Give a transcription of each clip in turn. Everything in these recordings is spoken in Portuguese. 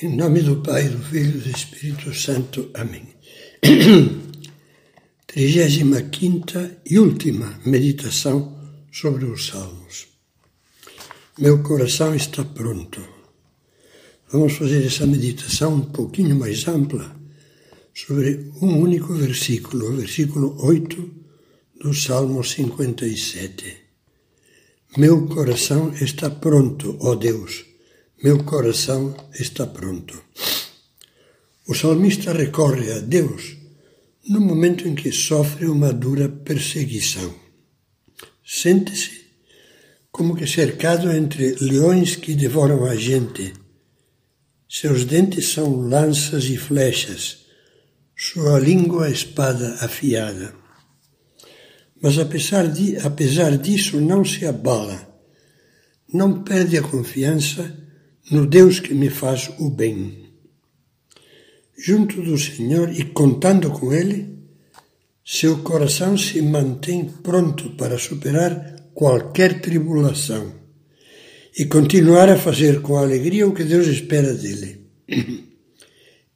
Em nome do Pai, do Filho e do Espírito Santo. Amém. 35 e última meditação sobre os Salmos. Meu coração está pronto. Vamos fazer essa meditação um pouquinho mais ampla sobre um único versículo, o versículo 8 do Salmo 57. Meu coração está pronto, ó Deus meu coração está pronto. O salmista recorre a Deus no momento em que sofre uma dura perseguição. Sente-se como que cercado entre leões que devoram a gente. Seus dentes são lanças e flechas, sua língua espada afiada. Mas apesar, de, apesar disso não se abala, não perde a confiança no Deus que me faz o bem. Junto do Senhor e contando com Ele, seu coração se mantém pronto para superar qualquer tribulação e continuar a fazer com alegria o que Deus espera dele.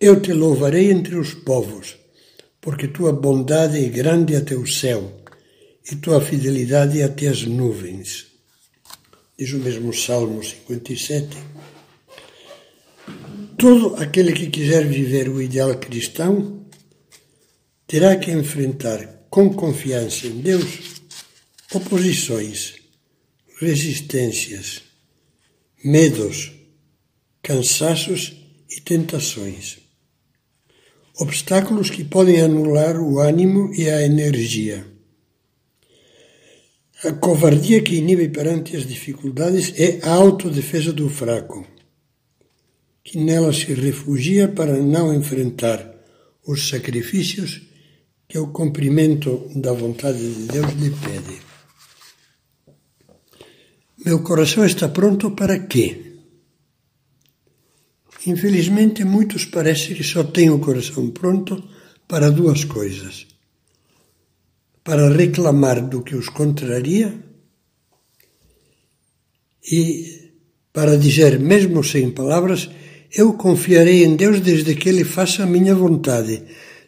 Eu te louvarei entre os povos, porque tua bondade é grande até o céu e tua fidelidade até as nuvens. Diz o mesmo Salmo 57. Todo aquele que quiser viver o ideal cristão terá que enfrentar com confiança em Deus oposições, resistências, medos, cansaços e tentações. Obstáculos que podem anular o ânimo e a energia. A covardia que inibe perante as dificuldades é a autodefesa do fraco que nela se refugia para não enfrentar os sacrifícios que o cumprimento da vontade de Deus lhe pede. Meu coração está pronto para quê? Infelizmente, muitos parece que só têm o coração pronto para duas coisas: para reclamar do que os contraria e para dizer, mesmo sem palavras, eu confiarei em Deus desde que Ele faça a minha vontade,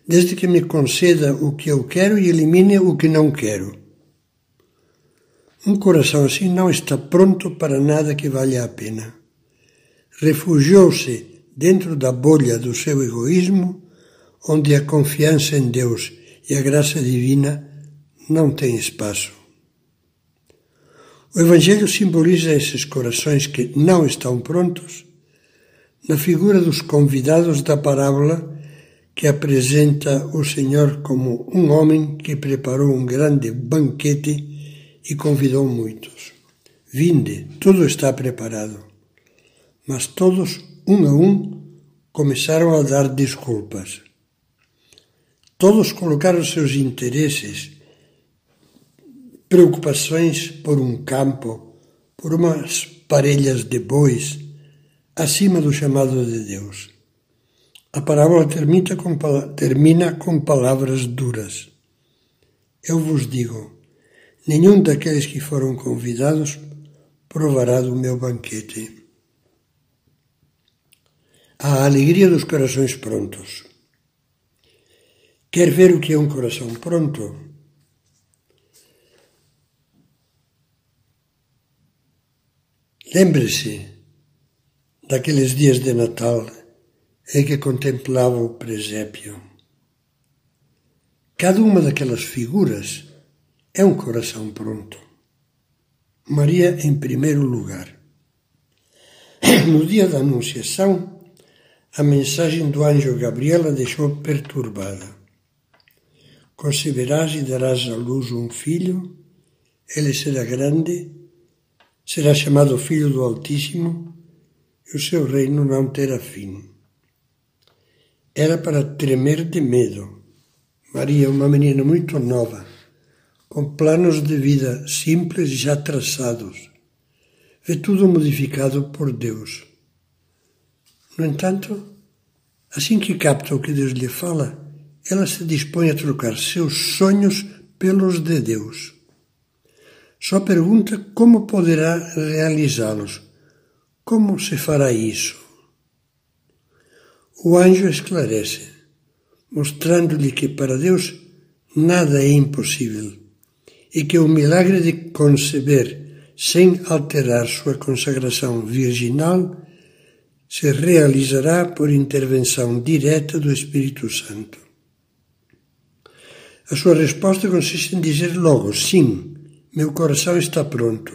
desde que me conceda o que eu quero e elimine o que não quero. Um coração assim não está pronto para nada que valha a pena. Refugiou-se dentro da bolha do seu egoísmo, onde a confiança em Deus e a graça divina não têm espaço. O Evangelho simboliza esses corações que não estão prontos na figura dos convidados da parábola que apresenta o Senhor como um homem que preparou um grande banquete e convidou muitos. Vinde, tudo está preparado. Mas todos, um a um, começaram a dar desculpas. Todos colocaram seus interesses, preocupações por um campo, por umas parelhas de bois, acima do chamado de Deus. A parábola termina com, termina com palavras duras. Eu vos digo: nenhum daqueles que foram convidados provará do meu banquete. A alegria dos corações prontos. Quer ver o que é um coração pronto? Lembre-se daqueles dias de Natal em que contemplava o presépio. Cada uma daquelas figuras é um coração pronto. Maria em primeiro lugar. No dia da Anunciação, a mensagem do anjo Gabriel a deixou perturbada. Conceberás e darás à luz um filho, ele será grande, será chamado Filho do Altíssimo e o seu reino não terá fim. Era para tremer de medo. Maria, uma menina muito nova, com planos de vida simples já traçados, vê tudo modificado por Deus. No entanto, assim que capta o que Deus lhe fala, ela se dispõe a trocar seus sonhos pelos de Deus. Só pergunta como poderá realizá-los como se fará isso? O anjo esclarece, mostrando-lhe que para Deus nada é impossível e que o milagre de conceber sem alterar sua consagração virginal se realizará por intervenção direta do Espírito Santo. A sua resposta consiste em dizer logo: sim, meu coração está pronto.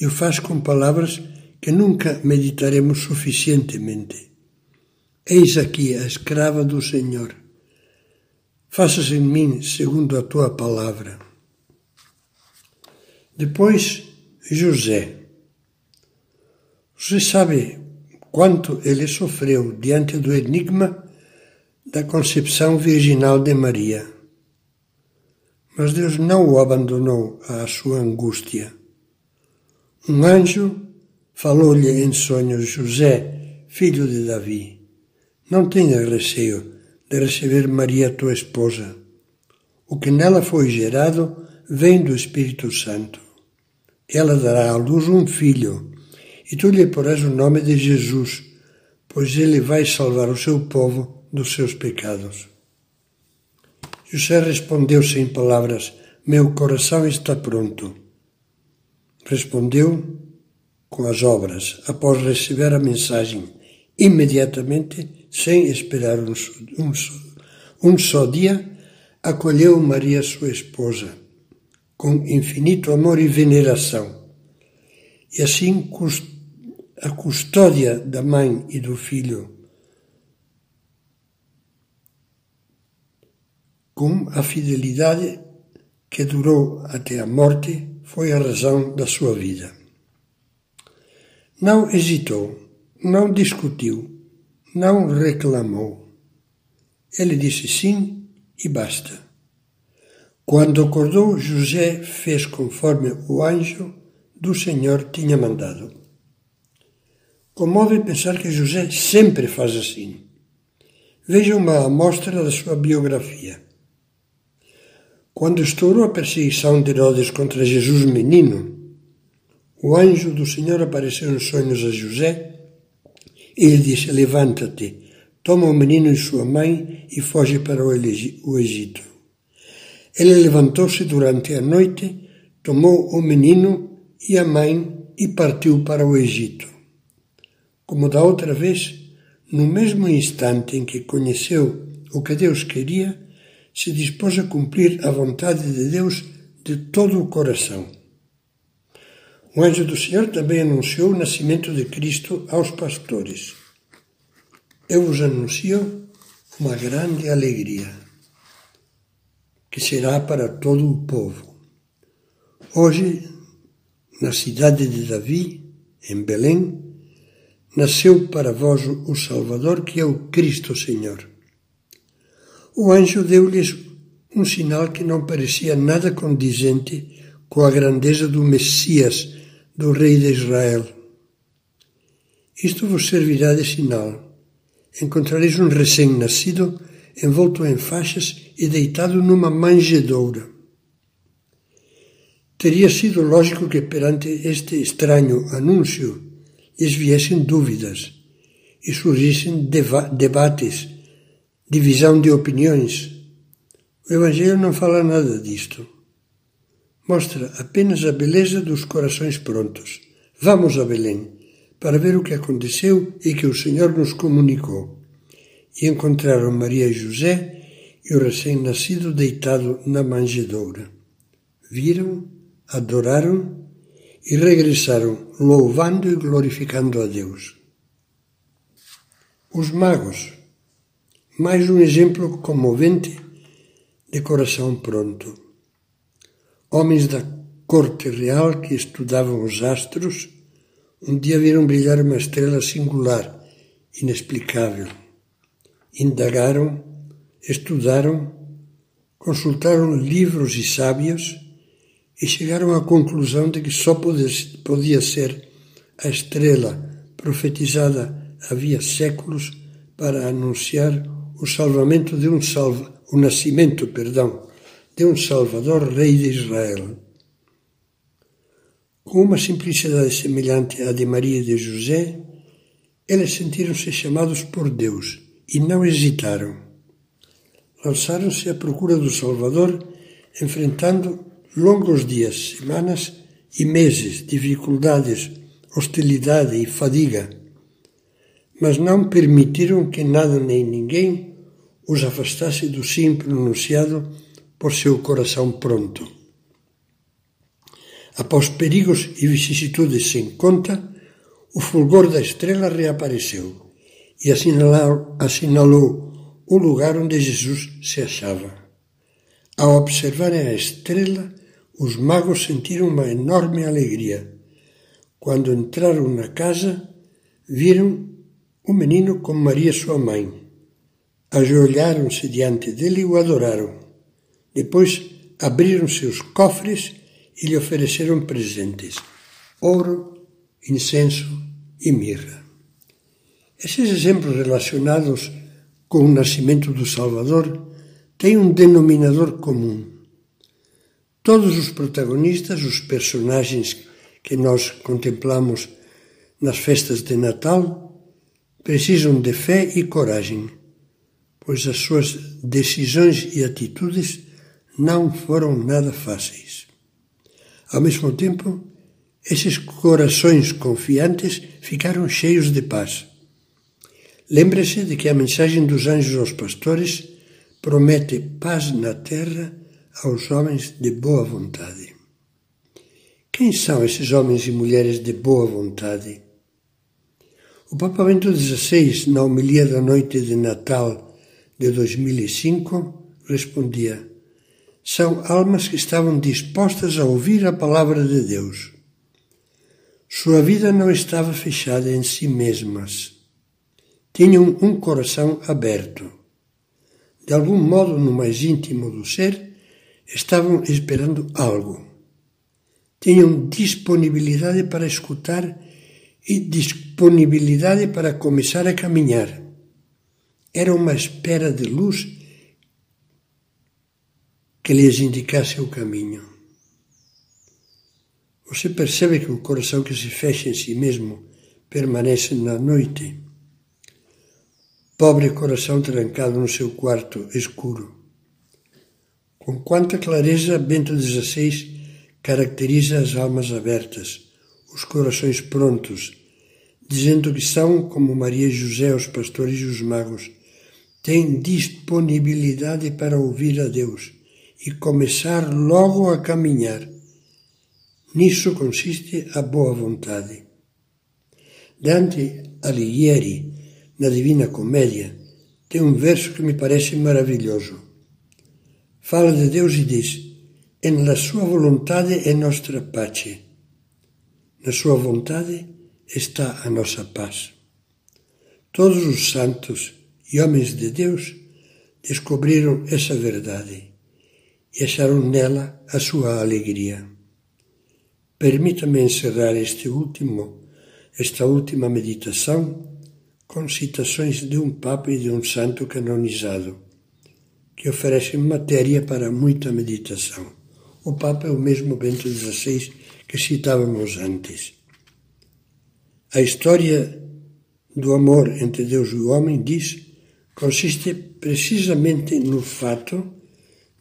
E o faz com palavras que nunca meditaremos suficientemente. Eis aqui a escrava do Senhor. Faças em mim segundo a tua palavra. Depois, José. Você sabe quanto ele sofreu diante do enigma da concepção virginal de Maria. Mas Deus não o abandonou à sua angústia. Um anjo falou-lhe em sonhos: José, filho de Davi, não tenhas receio de receber Maria, tua esposa. O que nela foi gerado vem do Espírito Santo. Ela dará à luz um filho, e tu lhe porás o nome de Jesus, pois ele vai salvar o seu povo dos seus pecados. José respondeu sem palavras: Meu coração está pronto. Respondeu com as obras, após receber a mensagem, imediatamente, sem esperar um, um, um só dia, acolheu Maria, sua esposa, com infinito amor e veneração. E assim a custódia da mãe e do filho, com a fidelidade que durou até a morte, foi a razão da sua vida. Não hesitou, não discutiu, não reclamou. Ele disse sim e basta. Quando acordou, José fez conforme o anjo do Senhor tinha mandado. Comove pensar que José sempre faz assim. Veja uma amostra da sua biografia. Quando estourou a perseguição de Herodes contra Jesus menino, o anjo do Senhor apareceu nos sonhos a José e lhe disse: Levanta-te, toma o menino e sua mãe e foge para o Egito. Ele levantou-se durante a noite, tomou o menino e a mãe e partiu para o Egito. Como da outra vez, no mesmo instante em que conheceu o que Deus queria, se dispôs a cumprir a vontade de Deus de todo o coração. O anjo do Senhor também anunciou o nascimento de Cristo aos pastores. Eu vos anuncio uma grande alegria, que será para todo o povo. Hoje, na cidade de Davi, em Belém, nasceu para vós o Salvador, que é o Cristo Senhor. O anjo deu-lhes um sinal que não parecia nada condizente com a grandeza do Messias do Rei de Israel. Isto vos servirá de sinal. Encontrareis um recém-nascido envolto em faixas e deitado numa manjedoura. Teria sido lógico que perante este estranho anúncio lhes viessem dúvidas e surgissem debates, divisão de opiniões. O Evangelho não fala nada disto mostra apenas a beleza dos corações prontos. Vamos a Belém para ver o que aconteceu e que o Senhor nos comunicou. E encontraram Maria e José e o recém-nascido deitado na manjedoura. Viram, adoraram e regressaram louvando e glorificando a Deus. Os magos, mais um exemplo comovente de coração pronto Homens da corte real que estudavam os astros, um dia viram brilhar uma estrela singular, inexplicável. Indagaram, estudaram, consultaram livros e sábios e chegaram à conclusão de que só podia ser a estrela profetizada havia séculos para anunciar o salvamento de um salva, o nascimento, perdão, de um Salvador Rei de Israel. Com uma simplicidade semelhante à de Maria e de José, eles sentiram-se chamados por Deus e não hesitaram. Lançaram-se à procura do Salvador, enfrentando longos dias, semanas e meses, dificuldades, hostilidade e fadiga, mas não permitiram que nada nem ninguém os afastasse do sim pronunciado por seu coração pronto. Após perigos e vicissitudes sem conta, o fulgor da estrela reapareceu e assinalou, assinalou o lugar onde Jesus se achava. Ao observarem a estrela, os magos sentiram uma enorme alegria. Quando entraram na casa, viram o menino com Maria, sua mãe. Ajoelharam-se diante dele e o adoraram. Depois abriram seus cofres e lhe ofereceram presentes: ouro, incenso e mirra. Esses exemplos relacionados com o nascimento do Salvador têm um denominador comum. Todos os protagonistas, os personagens que nós contemplamos nas festas de Natal, precisam de fé e coragem, pois as suas decisões e atitudes não foram nada fáceis. Ao mesmo tempo, esses corações confiantes ficaram cheios de paz. Lembre-se de que a mensagem dos anjos aos pastores promete paz na terra aos homens de boa vontade. Quem são esses homens e mulheres de boa vontade? O Papa Bento XVI, na homilia da noite de Natal de 2005, respondia: São almas que estavam dispostas a ouvir a palavra de Deus. Sua vida não estava fechada em si mesmas. Tinham um coração aberto. De algum modo, no mais íntimo do ser, estavam esperando algo. Tinham disponibilidade para escutar e disponibilidade para começar a caminhar. Era uma espera de luz que lhes indicasse o caminho. Você percebe que o coração que se fecha em si mesmo permanece na noite? Pobre coração trancado no seu quarto escuro. Com quanta clareza Bento XVI caracteriza as almas abertas, os corações prontos, dizendo que são como Maria e José, os pastores e os magos, têm disponibilidade para ouvir a Deus e começar logo a caminhar Nisso consiste a boa vontade. Dante Alighieri, na Divina Comédia, tem um verso que me parece maravilhoso. Fala de Deus e diz: En la sua vontade é nossa pace. Na sua vontade está a nossa paz. Todos os santos e homens de Deus descobriram essa verdade e acharam nela a sua alegria. Permita-me encerrar este último, esta última meditação com citações de um Papa e de um santo canonizado, que oferecem matéria para muita meditação. O Papa é o mesmo Bento XVI que citávamos antes. A história do amor entre Deus e o homem, diz, consiste precisamente no fato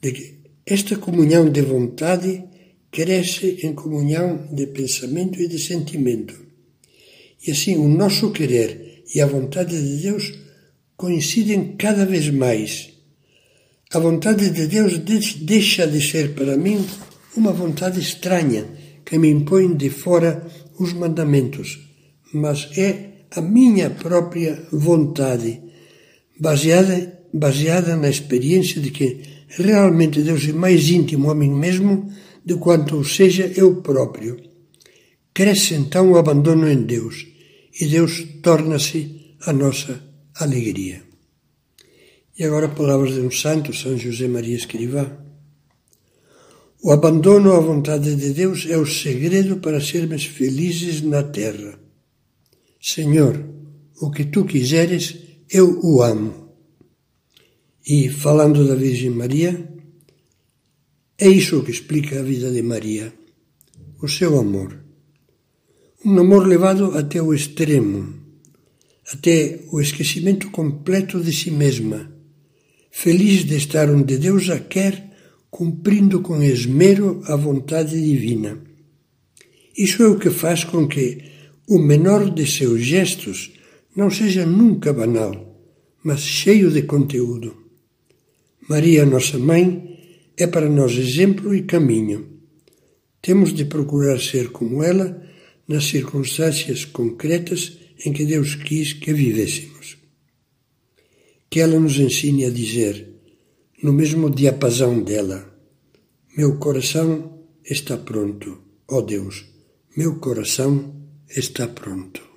de que esta comunhão de vontade cresce em comunhão de pensamento e de sentimento. E assim o nosso querer e a vontade de Deus coincidem cada vez mais. A vontade de Deus deixa de ser para mim uma vontade estranha que me impõe de fora os mandamentos, mas é a minha própria vontade, baseada, baseada na experiência de que realmente Deus é mais íntimo a mim mesmo de quanto seja eu próprio. Cresce então o abandono em Deus e Deus torna-se a nossa alegria. E agora palavras de um santo, São José Maria Escrivá. O abandono à vontade de Deus é o segredo para sermos felizes na terra. Senhor, o que tu quiseres, eu o amo. E falando da Virgem Maria, é isso que explica a vida de Maria, o seu amor. Um amor levado até o extremo, até o esquecimento completo de si mesma, feliz de estar onde Deus a quer, cumprindo com esmero a vontade divina. Isso é o que faz com que o menor de seus gestos não seja nunca banal, mas cheio de conteúdo. Maria, nossa mãe, é para nós exemplo e caminho. Temos de procurar ser como ela nas circunstâncias concretas em que Deus quis que vivêssemos. Que ela nos ensine a dizer, no mesmo diapasão dela, meu coração está pronto, ó Deus, meu coração está pronto.